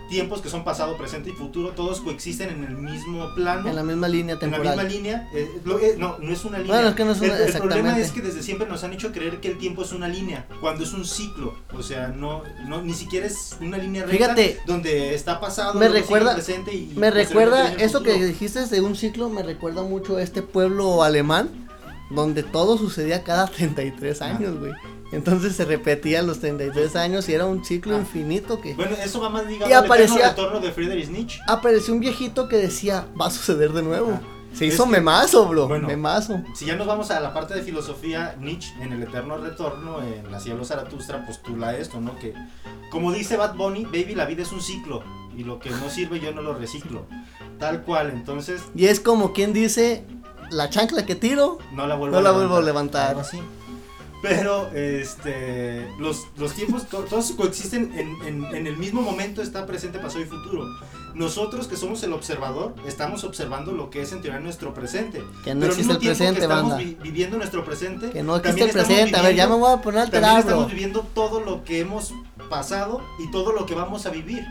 tiempos que son pasado, presente y futuro, todos coexisten en el mismo plano. En la misma línea en la temporal. misma línea. eh, lo- eh, no, no es una línea. Bueno, es que no es una- el, el problema es que desde siempre nos han hecho creer que el tiempo es una línea, cuando es un ciclo. O sea, no, no ni siquiera es una línea recta Fíjate, donde está pasado, me recuerda- presente y Me recuerda, eso que dijiste de un ciclo, me recuerda mucho a este pueblo alemán, donde todo sucedía cada 33 Ah. años, güey. Entonces se repetía los 33 años y era un ciclo Ah. infinito que... Bueno, eso va más ligado Y al aparecía- eterno retorno de Friedrich Nietzsche. Apareció un viejito que decía, va a suceder de nuevo. Ah, Se hizo que- memazo, bro, Bueno. memazo. Si ya nos vamos a la parte de filosofía, Nietzsche en el eterno retorno, en La cielo Zaratustra, postula esto, ¿no? Que, como dice Bad Bunny, baby, la vida es un ciclo. Y lo que no sirve yo no lo reciclo. Tal cual, entonces Y es como quien dice, la chancla que tiro, no la vuelvo no a la levantar. vuelvo a levantar. Algo así. Pero, este, los, los tiempos, to- todos coexisten en, en- en el mismo momento, está presente, pasado y futuro. Nosotros que somos el observador, estamos observando lo que es en teoría nuestro presente. Que no Pero al existe mismo el presente, que estamos banda. vi- viviendo nuestro presente. Que no existe también el estamos presente. A ver, ya me voy a poner a También estamos viviendo todo lo que hemos pasado y todo lo que vamos a vivir.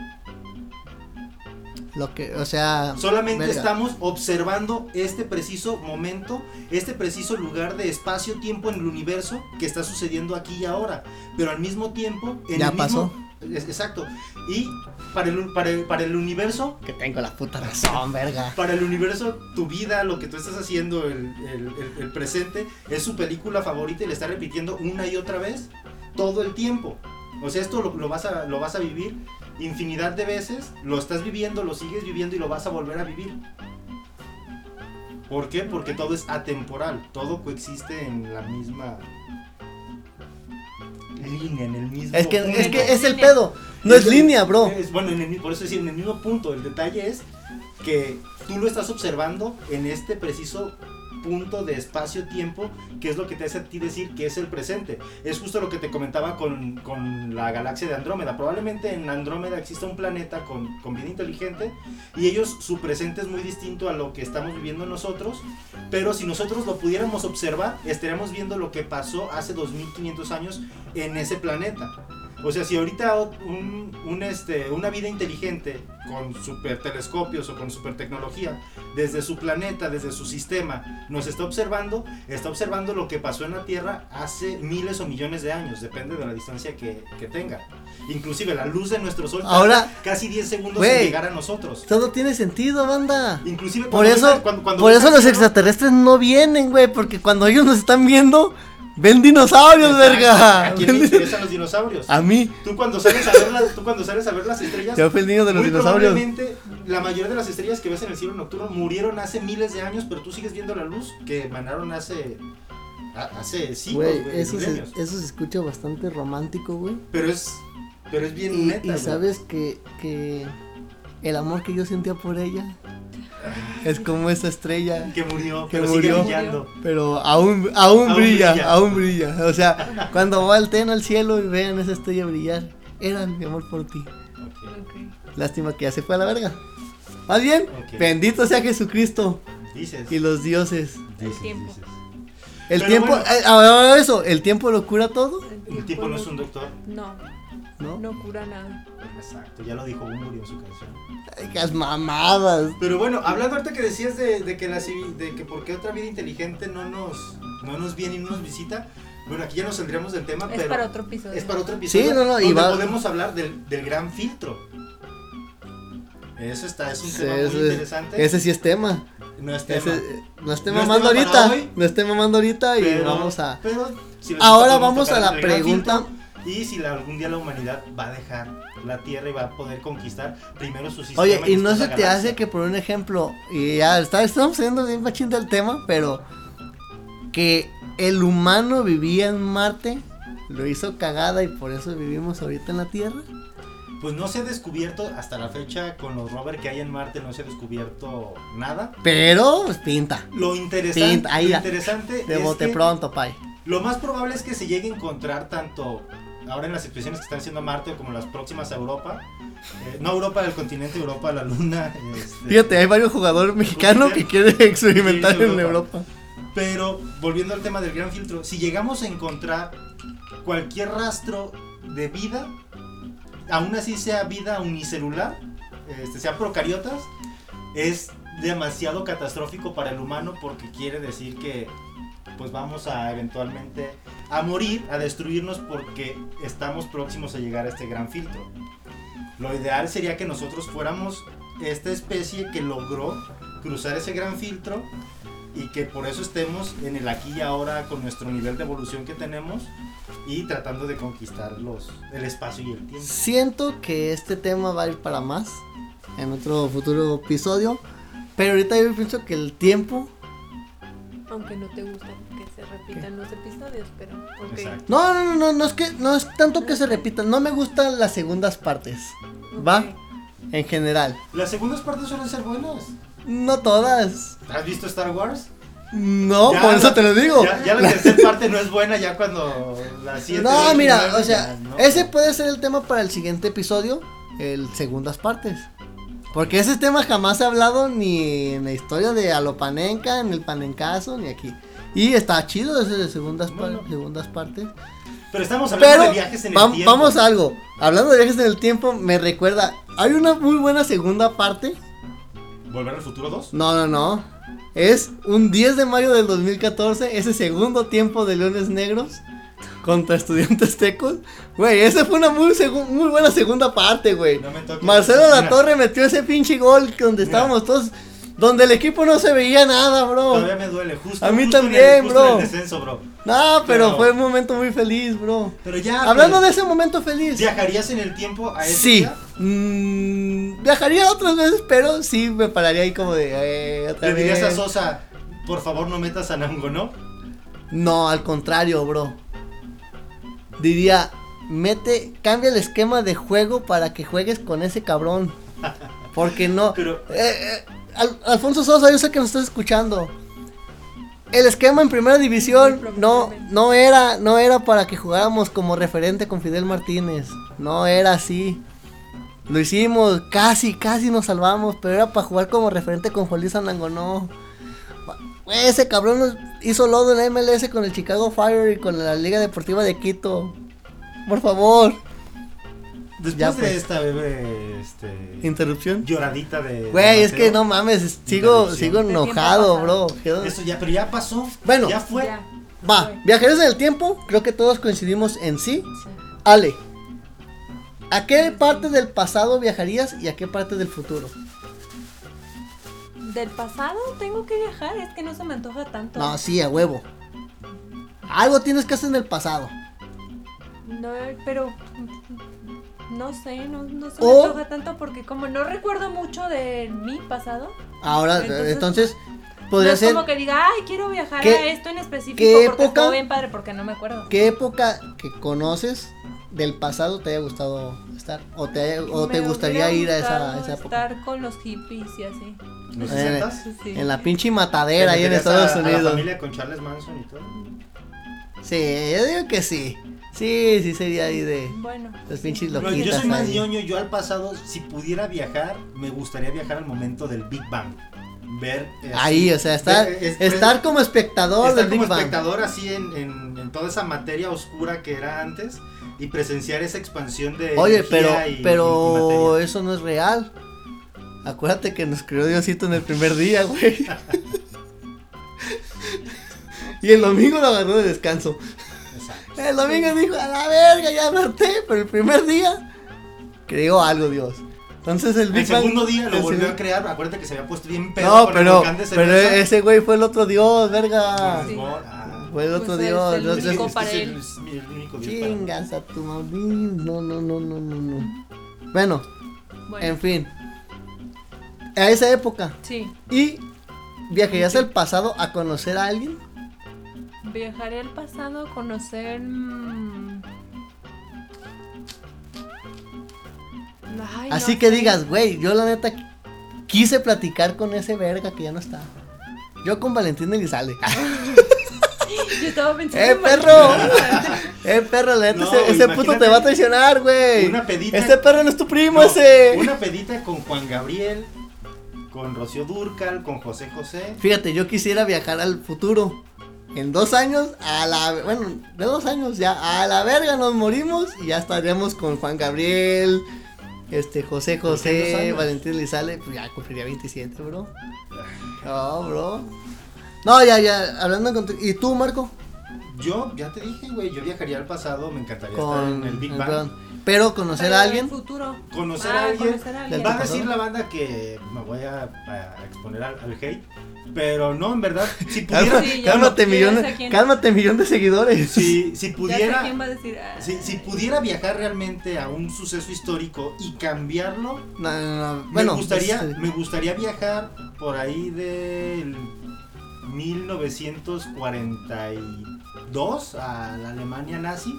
Lo que, o sea... Solamente verga. estamos observando este preciso momento, este preciso lugar de espacio-tiempo en el universo que está sucediendo aquí y ahora. Pero al mismo tiempo, en Ya el mismo- pasó. es- exacto. Y para el, para el, para el universo, Que tengo la puta razón, verga. para el universo, tu vida, lo que tú estás haciendo, el, el- el- el presente, es su película favorita y le está repitiendo una y otra vez todo el tiempo. O sea, esto lo, lo vas a, lo vas a vivir infinidad de veces, lo estás viviendo, lo sigues viviendo y lo vas a volver a vivir. ¿Por qué? Porque todo es atemporal, todo coexiste en la misma línea, en el mismo Es que, punto. es que es el pedo. No es línea, bro. Es- bueno, en el- por eso decir, en el mismo punto. El detalle es que tú lo estás observando en este preciso punto de espacio-tiempo que es lo que te hace a ti decir que es el presente. Es justo lo que te comentaba con, con la galaxia de Andrómeda. Probablemente en Andrómeda exista un planeta con, con vida inteligente y ellos, su presente es muy distinto a lo que estamos viviendo nosotros, pero si nosotros lo pudiéramos observar, estaríamos viendo lo que pasó hace 2500 años en ese planeta. O sea, si ahorita un, un, este, una vida inteligente con super telescopios o con super tecnología, desde su planeta, desde su sistema, nos está observando, está observando lo que pasó en la Tierra hace miles o millones de años, depende de la distancia que, que tenga. Inclusive la luz de nuestro sol Ahora, casi 10 segundos en llegar a nosotros. Todo tiene sentido, banda. Inclusive Por eso, ves- cuando- cuando por eso los extraterrestres no vienen, güey, porque cuando ellos nos están viendo, ven dinosaurios, Exacto. verga. ¿A quién le interesan los dinosaurios? A mí, Tú cuando sales a ver las, tú cuando sales a ver las estrellas, yo fui el niño de los muy dinosaurios. probablemente la mayoría de las estrellas que ves en el cielo nocturno murieron hace miles de años, pero tú sigues viendo la luz que emanaron hace hace siglos, Güey, eso se, milenios. eso se escucha bastante romántico, güey. Pero es pero es bien Y, neta. y sabes que, que el amor que yo sentía por ella es como esa estrella, que murió, que pero murió. sigue brillando. pero aún, aún, Aún brilla, brilla. aún brilla. O sea, cuando volteen al cielo y vean esa estrella brillar, era mi amor por ti. Lástima que ya se fue a la verga. Más bien, bendito sea Jesucristo Dices. y los dioses. dices, tiempo. dices. El Pero tiempo, bueno. eh, ahora eso, el tiempo lo cura todo, El tipo no es un doctor. No, ¿no? no cura nada. Exacto, ya lo dijo Bumburi en su canción. Ay, qué mamadas. Pero bueno, hablando ahorita que decías de, de que la de que por qué otra vida inteligente no nos no nos viene y no nos visita. Bueno, aquí ya nos saldríamos del tema, Es pero para otro episodio. es para otro episodio. Sí, no, no, y va- podemos hablar del, del gran filtro. Eso está, es un Sí, tema ese, muy interesante. ese sí es tema. no es tema. Ese, no esté No mamando ahorita. hoy, No esté mamando ahorita y pero- vamos a. pero si les Ahora vamos a la pregunta. filtro Y si la- algún día la humanidad va a dejar la Tierra y va a poder conquistar primero su sistema. Oye, y no se te hace que por un ejemplo, y ya está, estamos saliendo bien machín del tema, pero que el humano vivía en Marte, lo hizo cagada y por eso vivimos ahorita en la Tierra. Pues no se ha descubierto hasta la fecha con los rovers que hay en Marte, no se ha descubierto nada. Pero, pues pinta. Lo interesante, Pinta, ahí lo interesante De es bote que pronto, pay. lo más probable es que se llegue a encontrar tanto ahora en las expediciones que están haciendo a Marte como las próximas a Europa. Eh, no Europa, el continente Europa, la Luna. este, Fíjate, hay varios jugadores mexicanos que quieren experimentar en Europa. Pero volviendo al tema del gran filtro, si llegamos a encontrar cualquier rastro de vida, aún así sea vida unicelular, este, sean procariotas, es demasiado catastrófico para el humano porque quiere decir que pues vamos a eventualmente a morir, a destruirnos porque estamos próximos a llegar a este gran filtro. Lo ideal sería que nosotros fuéramos esta especie que logró cruzar ese gran filtro y que por eso estemos en el aquí y ahora con nuestro nivel de evolución que tenemos y tratando de conquistar los, el espacio y el tiempo. Siento que este tema va a ir para más en otro futuro episodio. Pero ahorita yo pienso que el tiempo. Aunque no te gusta que se repitan los episodios, pero. ok. Exacto. No, no, no, no, no es que no es tanto que se repitan. No me gustan las segundas partes. ¿Va? En general. Las segundas partes suelen ser buenas. No todas. ¿Has visto Star Wars? No, Ya por eso la- te lo digo. Ya, ya la tercera parte no es buena ya cuando la siete, No, mira, o sea, ya, ¿no? ese puede ser el tema para el siguiente episodio, el segundas partes. Porque ese tema jamás se ha hablado ni en la historia de Alopanenca, en el Panencaso, ni aquí. Y está chido ese de segundas, par- Bueno. segundas partes. Pero estamos hablando Pero de viajes en el tiempo. vamos a algo. Hablando de viajes en el tiempo, me recuerda. Hay una muy buena segunda parte. ¿Volver al futuro 2? No, no, no. Es un 10 de mayo del 2014, ese segundo tiempo de Leones Negros contra Estudiantes Tecos. Güey, esa fue una muy, muy buena segunda parte, güey. No. Marcelo La Torre metió ese pinche gol donde Mira. estábamos todos, donde el equipo no se veía nada, bro. Todavía me duele, justo. A mí justo también, el, bro. descenso. No, pero, Pero- fue un momento muy feliz, bro. Pero ya. Hablando de pues, ese momento feliz. ¿Viajarías en el tiempo a ese Sí. día? Mm, viajaría otras veces, pero sí me pararía ahí como de. Eh, otra ¿Le dirías a. Sosa, por favor no metas a Nango, no? No, al contrario, bro. Diría, mete, cambia el esquema de juego para que juegues con ese cabrón. Porque no. Pero- Eh, eh, Al- Alfonso Sosa, yo sé que nos estás escuchando. el esquema en primera división no, no era, no era para que jugáramos como referente con Fidel Martínez. No era así. Lo hicimos, casi, casi nos salvamos, pero era para jugar como referente con Juan Luis Anangonó. Güey, ese cabrón hizo lodo en la MLS con el Chicago Fire y con la Liga Deportiva de Quito. Por favor. Después Ya, de pues. esta bebé, este, Interrupción. lloradita de. Güey, es que no mames, sigo, sigo enojado, bro. Eso ya, pero ya pasó. Bueno. Ya fue. Ya. Va, Fue. viajeros en el tiempo, creo que todos coincidimos en sí. Sí. Ale, ¿a qué parte del pasado viajarías y a qué parte del futuro? Del pasado tengo que viajar, es que no se me antoja tanto. No, sí, a huevo. Algo tienes que hacer en el pasado. No, pero no sé, no, no se O- me antoja tanto porque como no recuerdo mucho de mi pasado, Ahora, Entonces- entonces, no podría es ser como que diga, ay, quiero viajar ¿Qué- a esto en específico qué porque época? bien padre porque no me acuerdo. qué época que conoces del pasado te haya gustado estar o te, haya- o te gustaría ir a esa, a esa época. Estar con los hippies y así. ¿Los Eh, 60s? Sí. En la pinche matadera ahí en ¿Te Estados meterías a- a la Unidos. familia con Charles Manson y todo. Sí, yo digo que sí. Sí, sí sería ahí de Bueno, los pinches No, loquitas. yo soy más ñoño, yo al pasado, si pudiera viajar, me gustaría viajar al momento del Big Bang. Ver. eh, Ahí, o sea, estar, ver, es- estar como espectador estar del como Big Bang. espectador así en, en- en toda esa materia oscura que era antes y presenciar esa expansión de Oye, pero, y- pero eso no es real. Acuérdate que nos creó Diosito en el primer día, güey. y el domingo lo agarró de descanso. Exacto. El domingo dijo, a la verga, ya me harté, pero el primer día creó algo Dios. Entonces el El Big Bang- segundo día lo el volvió a crear, acuérdate que se había puesto bien pedo No, con el pero, de pero ese güey fue el otro Dios, verga. Sí. Ah, Fue el otro Pues es Dios. el único para el- él. el. Chingas a tu mami. No, no, no, no, no, no. Bueno, bueno, en fin. A esa época. sí. ¿Y viajarías al pasado a conocer a alguien? Viajaré al pasado a conocer. mm, ay, Así no que digas, güey, yo la neta quise platicar con ese verga que ya no está. Yo con Valentín Elizalde. Yo estaba pensando. ¡Eh, en perro! Eh, perro, la neta, No, ese, ese puto te va a traicionar, güey. una pedita- Este perro no es tu primo, No, ese. Una pedita con Juan Gabriel, con Rocío Durcal, con José José. Fíjate, yo quisiera viajar al futuro. En dos años, a la. Bueno, de dos años ya, a la verga nos morimos y ya estaríamos con Juan Gabriel, este, José ¿Por qué dos José? Valentín Elizalde. Pues ya cumpliría 27, bro. No, bro. No, ya, ya, hablando con. ¿Y tú, Marco? Yo, ya te dije, güey, yo viajaría al pasado, me encantaría estar Con en el Big el Bang. Pero conocer Pero a alguien. futuro. Conocer Ah, a alguien. conocer a alguien. Del Va a decir la banda que me voy a, a exponer al, al hate, pero no, en verdad, si Cálmate, pudiera, Sí, cálmate, no- millón, quién. cálmate, millón de seguidores. si, si pudiera, quién va a decir. ah, si, si pudiera viajar realmente a un suceso histórico y cambiarlo, No, no, no. Bueno, me gustaría, este, me gustaría viajar por ahí del 1942 a la Alemania nazi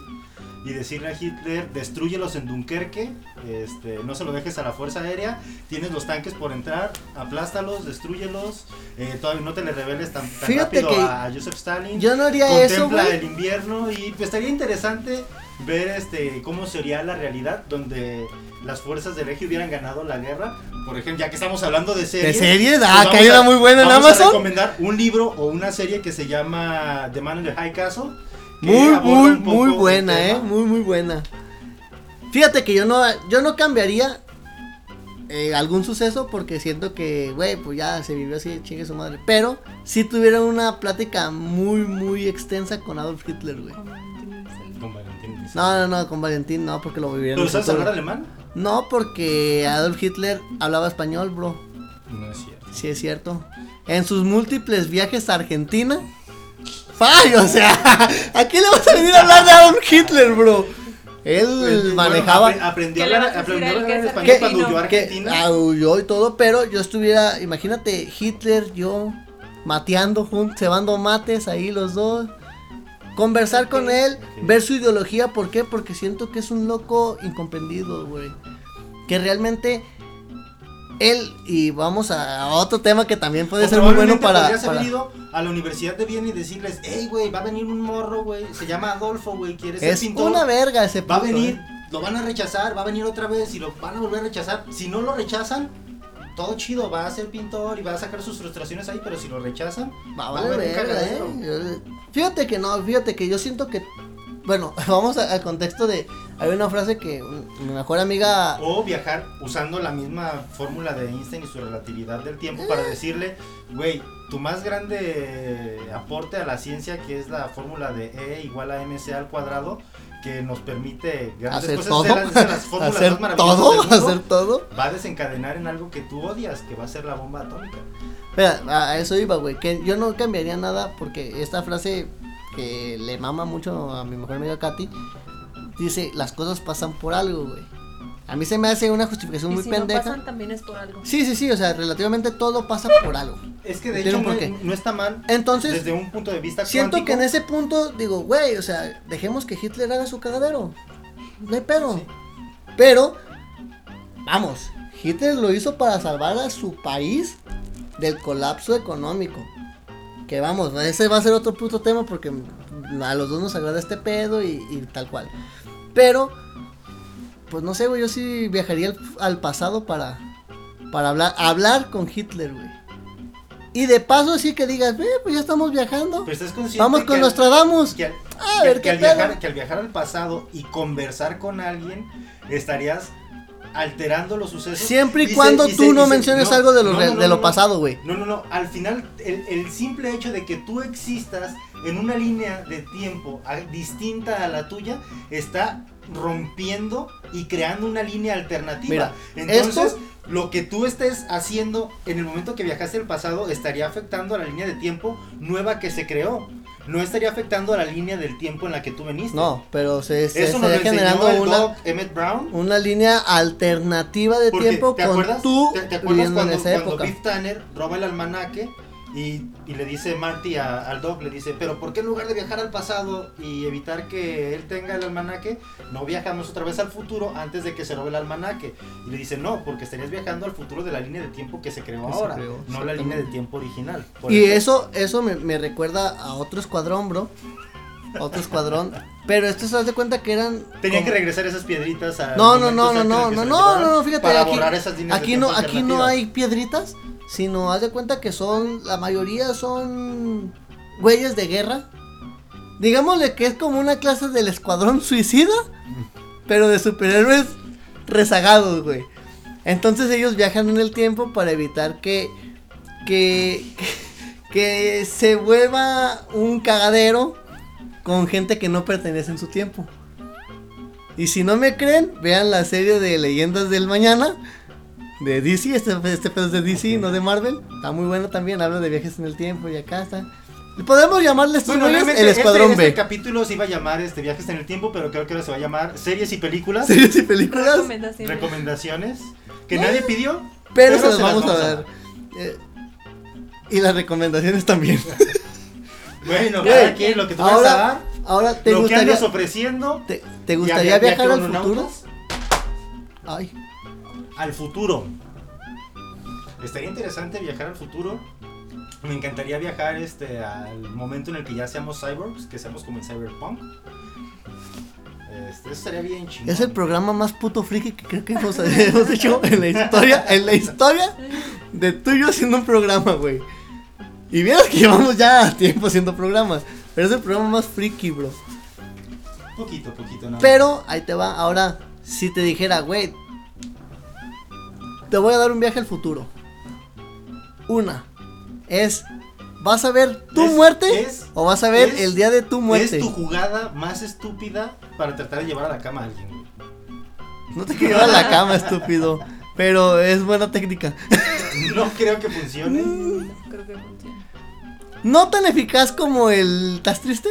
y decirle a Hitler, destruyelos en Dunkerque, este, no se lo dejes a la Fuerza Aérea, tienes los tanques por entrar, aplástalos, destruyelos, eh, todavía no te le rebeles tan, tan rápido que a Joseph Stalin. Yo no haría eso, Contempla güey. el invierno y pues, estaría interesante ver este cómo sería la realidad donde las fuerzas del eje hubieran ganado la guerra. Por ejemplo, ya que estamos hablando de ¿De series. series? pues Ah, vamos que hay a- una muy buena en vamos a Amazon. recomendar un libro o una serie que se llama The Man in the High Castle. Muy, muy, muy buena, eh. Muy, muy buena. Fíjate que yo no, yo no cambiaría eh, algún suceso porque siento que, güey, pues ya se vivió así, chingue su madre. Pero si tuviera una plática muy, muy extensa con Adolf Hitler, güey. Con Valentín. No, no, no, con Valentín no, porque lo viviría en ¿Pero sabes hablar alemán? No, porque Adolf Hitler hablaba español, bro. No es cierto. Sí, es cierto. En sus múltiples viajes a Argentina. ¡Fay! O sea, ¿a quién le vas a venir a hablar de Adolf Hitler, bro? Él Bueno, manejaba. apre- aprendió a ¿Qué hablar, aprendió a hablar que en es español cuando argentino? huyó a que Argentina. aulló y todo, pero yo estuviera, imagínate, Hitler, yo, mateando juntos, cebando mates ahí los dos, conversar con él, ver su ideología, ¿por qué? Porque siento que es un loco incomprendido, güey, que realmente él, y vamos a otro tema que también puede O ser muy bueno para. podrías para- haber ido a la Universidad de Viena y decirles, hey, güey, va a venir un morro, güey, se llama Adolfo, güey, ¿quieres ser Es pintor? una verga ese Va a puto, venir, eh. lo van a rechazar, va a venir otra vez y lo van a volver a rechazar. Si no lo rechazan, todo chido, va a ser pintor y va a sacar sus frustraciones ahí, pero si lo rechazan, Va a va a valer haber un cagadero. eh. Fíjate que no, fíjate que yo siento que. Bueno, vamos a- al contexto de. Hay una frase que mi mejor amiga. O viajar usando la misma fórmula de Einstein y su relatividad del tiempo para Eh. decirle, güey, tu más grande aporte a la ciencia, que es la fórmula de E igual a mc al cuadrado, que nos permite grandes Hacer cosas, todo. de las, de las fórmulas Hacer más maravillosas todo. mundo, Hacer todo. va a desencadenar en algo que tú odias, que va a ser la bomba atómica. Mira, a eso iba, güey. Que yo no cambiaría nada porque esta frase que le mama mucho a mi mejor amiga Katy dice: Las cosas pasan por algo, güey. A mí se me hace una justificación Y muy si pendeja. no pasan también es por algo. Sí, sí, sí, o sea, relativamente todo pasa por algo. Es que de hecho no, no está mal Entonces, desde un punto de vista siento cuántico. que en ese punto digo, güey, o sea, dejemos que Hitler haga su cagadero. No hay pedo. Sí. Pero, vamos, Hitler lo hizo para salvar a su país del colapso económico. Que vamos, ese va a ser otro puto tema porque a los dos nos agrada este pedo y, y tal cual. Pero, pues no sé, güey, yo sí viajaría al, al pasado para, para hablar, hablar con Hitler, güey. Y de paso sí que digas, ve, pues ya estamos viajando. Pero estás consciente Vamos con Nostradamus. que al, A que- ver que qué al pedo. viajar, que al viajar al pasado y conversar con alguien estarías alterando los sucesos. Siempre y cuando se- tú no se- menciones algo de lo, no, no, de lo pasado, güey. No, no, no. Al final, el, el simple hecho de que tú existas en una línea de tiempo a- distinta a la tuya está rompiendo y creando una línea alternativa. Mira, Entonces, esto- lo que tú estés haciendo en el momento que viajaste al pasado estaría afectando a la línea de tiempo nueva que se creó. No estaría afectando a la línea del tiempo en la que tú veniste. No, pero se, se estaría generando una, Doc Emmett Brown. una línea alternativa de Porque, tiempo ¿te con tú ¿te, te acuerdas cuando, en esa cuando época. Biff Tanner roba el almanaque y, le dice Marty al Doc, le dice, pero ¿por qué en lugar de viajar al pasado y evitar que él tenga el almanaque, no viajamos otra vez al futuro antes de que se robe el almanaque? Y le dice, no, porque estarías viajando al futuro de la línea de tiempo que se creó ahora, no la línea de tiempo original. Y eso, eso me, recuerda a otro escuadrón, bro. Otro escuadrón. Pero esto se das de cuenta que eran. Tenían que regresar esas piedritas a. No, no, no, no, no, no, no, no, fíjate. Aquí, no, aquí no hay piedritas sino haz de cuenta que son, la mayoría son güeyes de guerra. Digámosle que es como una clase del escuadrón suicida, pero de superhéroes rezagados, güey. Entonces ellos viajan en el tiempo para evitar que, que, que se vuelva un cagadero con gente que no pertenece en su tiempo. Y si no me creen, vean la serie de Leyendas del Mañana de DC. Este, este pedo es de DC, no de Marvel. Está muy bueno también. Habla de viajes en el tiempo y acá está. Podemos llamarle estos Bueno, el Escuadrón este, B. este capítulo se iba a llamar este Viajes en el Tiempo, pero creo que ahora se va a llamar Series y Películas. Series y películas. Recomendaciones. Recomendaciones que nadie pidió. Pero, se las vamos a dar. Eh, y las recomendaciones también. Bueno, cada quien lo que tú vas a ahora, dar, ahora te lo que gustaría. andas ofreciendo. ¿Te, te gustaría había- viajar al futuro? Ay, Al futuro. Estaría interesante viajar al futuro. Me encantaría viajar este al momento en el que ya seamos cyborgs, que seamos como en Cyberpunk. Este, eso estaría bien chingón. es el programa más puto friki que creo que hemos, hemos hecho en la historia. En la historia de tú y yo haciendo un programa, güey. Y vieras que llevamos ya tiempo haciendo programas. Pero es el programa más friki, bro. Poquito, poquito, no. Pero ahí te va. Ahora, si te dijera, güey, te voy a dar un viaje al futuro. Una es, ¿vas a ver tu Es- muerte es- o vas a ver es- el día de tu muerte? Es tu jugada más estúpida para tratar de llevar a la cama a alguien. No te quiero llevar a la cama, estúpido. Pero es buena técnica. No creo que funcione. Mm. Creo que funciona. No tan eficaz como el ¿Estás triste?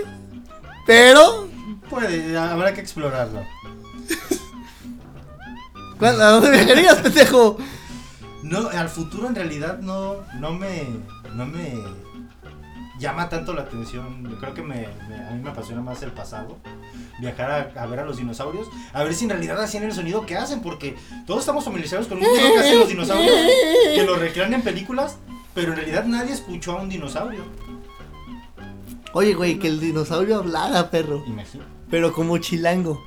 Pero. Puede, habrá que explorarlo. ¿Cuál- ¿A dónde viajarías, pendejo? No, al futuro en realidad no, no me, no me, llama tanto la atención. Yo creo que me, me- a mí me apasiona más el pasado. Viajar a, a ver a los dinosaurios, a ver si en realidad hacían el sonido que hacen, porque todos estamos familiarizados con un sonido que hacen los dinosaurios, que lo recrean en películas, pero en realidad nadie escuchó a un dinosaurio. Oye, güey, que el dinosaurio hablara, perro. Imagina. Pero como chilango.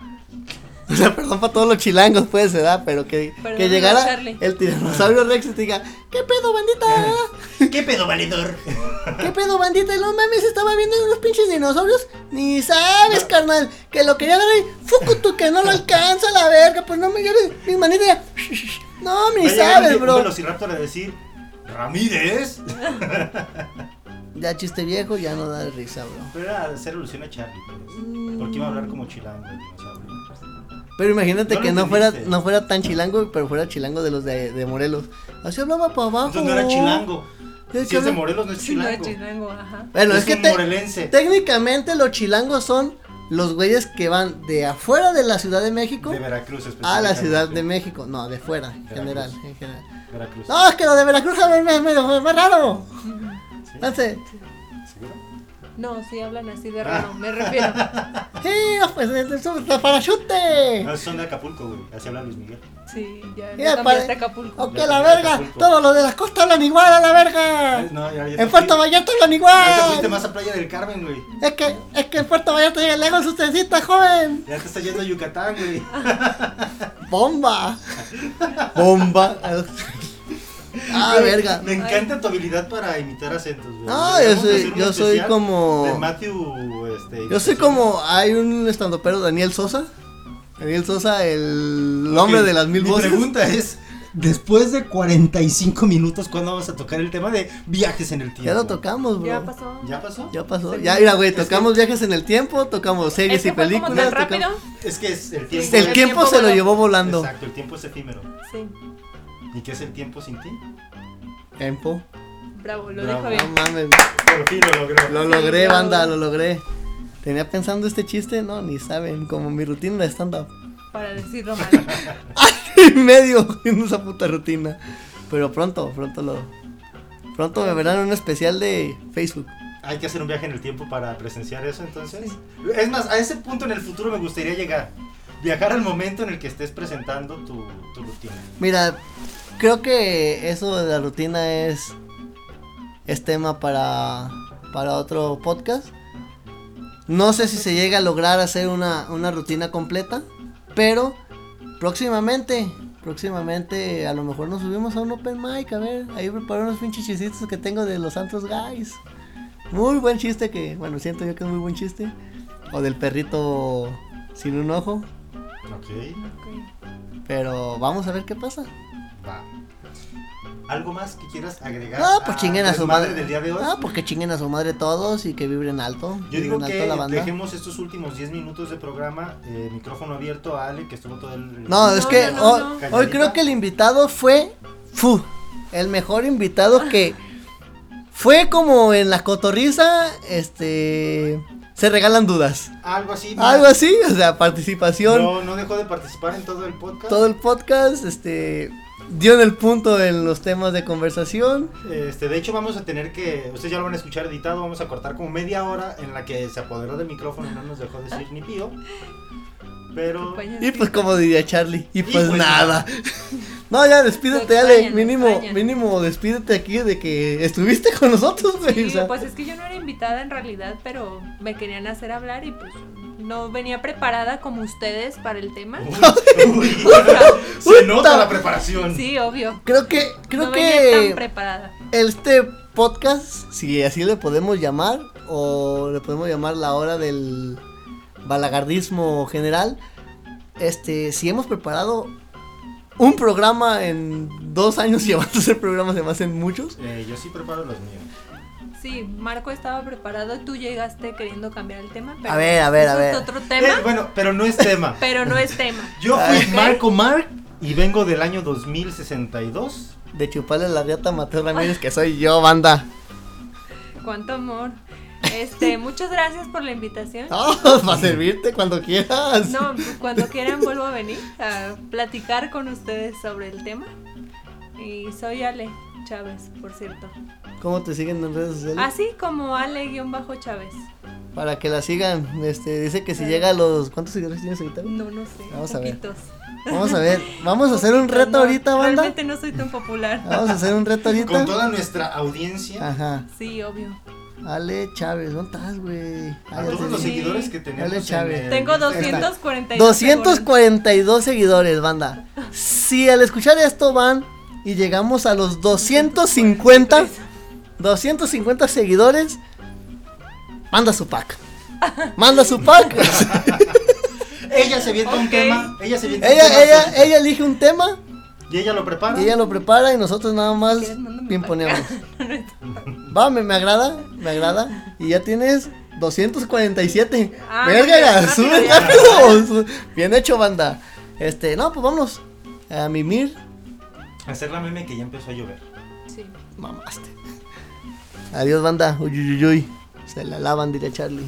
O sea, perdón para todos los chilangos, puede ser, ¿verdad? Pero que, que llegara Charlie. el tiranosaurio Rex y te diga, ¿qué pedo, bandita? ¿Qué pedo, valedor? ¿Qué pedo, bandita? No mames, estaba viendo unos pinches dinosaurios. Ni sabes, carnal, que lo quería ver ahí. Fucutu, que no lo alcanza la verga. Pues no me llores, mi manita. ya, No, ni Va a llegar sabes, un, un bro. velociraptor a decir, Ramírez. Ya chiste viejo, ya no da risa, bro. Pero era hacer alusión a Charlie, pues. Porque iba a hablar como chilango el dinosaurio. Pero imagínate No que no fuera, no fuera tan chilango, pero fuera chilango de los de, de Morelos. Así hablaba para abajo. Entonces no era chilango. Es Si es de Morelos, no es Sí, no es chilango. chilango, ajá. Bueno, es, es que un te- morelense. técnicamente los chilangos son los güeyes que van de afuera de la Ciudad de México De Veracruz, a la Ciudad de. México. No, de fuera, en Veracruz. general, en general. Veracruz. No, es que lo de Veracruz es me- me- me- me raro. ¿Sí? Entonces, ¿Seguro? No, sí hablan así de raro, me refiero. sí, no, pues es es de parachute. No, son de Acapulco, güey. Así habla Luis Miguel. Sí, ya, Mira, ya cambiaste pare- Acapulco. Ok, Ya la verga. Acapulco. Todos los de la costa hablan igual a la verga. No, ya, ya En Puerto fui- Vallarta hablan ya te fuiste igual. más a Playa del Carmen, güey. Es que, es que en Puerto Vallarta llega lejos ustedes, joven. Ya te está yendo a Yucatán, güey. Bomba. Bomba. Ah, Güey, verga. Me encanta tu habilidad para imitar acentos, güey. No, yo Deberíamos soy- hacer un yo soy como- De Matthew, este. Yo soy como, hay un estandopero, Daniel Sosa. Daniel Sosa, el hombre de las mil mi voces. pregunta es: después de 45 minutos, ¿cuándo vamos a tocar el tema de viajes en el tiempo? Ya lo tocamos, bro. Ya pasó. ¿Ya pasó? Ya pasó. Ya, mira, güey, que- tocamos viajes en el tiempo, tocamos series Es que y fue como películas. tan rápido. tocamos- Es que es el tiempo. El El tiempo tiempo se lo llevó volando. Exacto, el tiempo es efímero. Sí, ¿Y qué es el tiempo sin ti? Tiempo. bravo, lo Bravo. dijo No bien. mames. Por fin lo logró. Lo Sí, logré, bravo. banda, lo logré. Tenía pensando este chiste, no, ni saben, como mi rutina de stand-up. Para decirlo mal. y medio en esa puta rutina. Pero pronto, pronto lo. Pronto me verán en un especial de Facebook. Hay que hacer un viaje en el tiempo para presenciar eso, entonces. Es más, a ese punto en el futuro me gustaría llegar. Viajar al momento en el que estés presentando tu, tu rutina. Mira, creo que eso de la rutina es. Es tema para. Para otro podcast. No sé si se llega a lograr hacer una, una rutina completa. Pero próximamente. Próximamente a lo mejor nos subimos a un open mic. A ver, ahí preparo unos pinches chisitos que tengo de los Santos Guys. Muy buen chiste que, bueno, siento yo que es muy buen chiste. O del perrito sin un ojo. Ok, Ok. Pero vamos a ver qué pasa. Va. ¿Algo más que quieras agregar? No, pues chinguen a su desmadre madre. del día de hoy? Ah, pues que chinguen a su madre todos y que vibren alto. Yo digo que alto la banda. dejemos estos últimos 10 minutos de programa, eh, micrófono abierto a Ale, que estuvo todo el... No, es No, que no, no, hoy, no. creo que el invitado fue fu, el mejor invitado que fue como en la cotorriza, este se regalan dudas. Algo así. Algo así, o sea, participación, No, no dejó de participar en todo el podcast. todo el podcast, este dio en el punto en los temas de conversación. Este, de hecho, vamos a tener que. Ustedes ya lo van a escuchar editado. Vamos a cortar como media hora en la que se apoderó del micrófono y no nos dejó decir ni pío. Pero. Y pues como diría Charlie, y pues, pues nada. No, ya despídete, Ale, mínimo, mínimo despídete aquí de que estuviste con nosotros. Sí, o sea. pues es que yo no era invitada en realidad, pero me querían hacer hablar y pues no venía preparada como ustedes para el tema. Uy, uy, se nota la preparación. Sí, obvio. Creo que, creo no venía tan que preparada. este podcast, si así le podemos llamar, o le podemos llamar la hora del balagardismo general, este, si hemos preparado un programa en dos años llevando a hacer programas, se me hacen muchos. Eh, yo sí preparo los míos. Sí, Marco estaba preparado y tú llegaste queriendo cambiar el tema. Pero A ver, a ver, a ver. Es otro tema, Eh, bueno, pero no es tema. pero no es tema. Yo fui. Marco Mark y vengo del año 2062. De chuparle la riata a Mateo Ramírez, que soy yo, banda. Cuánto amor. Este, muchas gracias por la invitación. No, para servirte cuando quieras. No, pues, cuando quieran vuelvo a venir a platicar con ustedes sobre el tema. Y soy Ale, Chávez, por cierto. ¿Cómo te siguen en redes sociales? Así como Ale-Chávez. Para que la sigan. Este, dice que si llega a los. ¿Cuántos seguidores tienes ahorita? No, no sé. Vamos a ver. Vamos a ver. Vamos a hacer un reto No, ahorita, banda. Realmente no soy tan popular. Vamos a hacer un reto ahorita. Con toda nuestra audiencia, Ajá. Sí, obvio. Ale Chávez, ¿dónde estás, güey? a todos los. Sí. seguidores que tenemos. Dale, Chávez. el Tengo Instagram. 242. 242 seguidores, banda. Si al escuchar esto van y llegamos a los 250, 250 seguidores, manda su pack. Manda su pack. Ella se viene un tema. Ella se viene un ella, tema, ella, ella elige un tema Y ella lo prepara. y ella lo prepara y nosotros nada más imponemos. Va, me, me agrada, me agrada. Y ya tienes 247. Ah, Verga, sube rápido. Bien hecho, banda. Este, no, pues vámonos. A mimir. Hacer la meme que ya empezó a llover. Sí. Mamaste. Adiós, banda. Uy uy uy. Se la lavan, diría Charlie.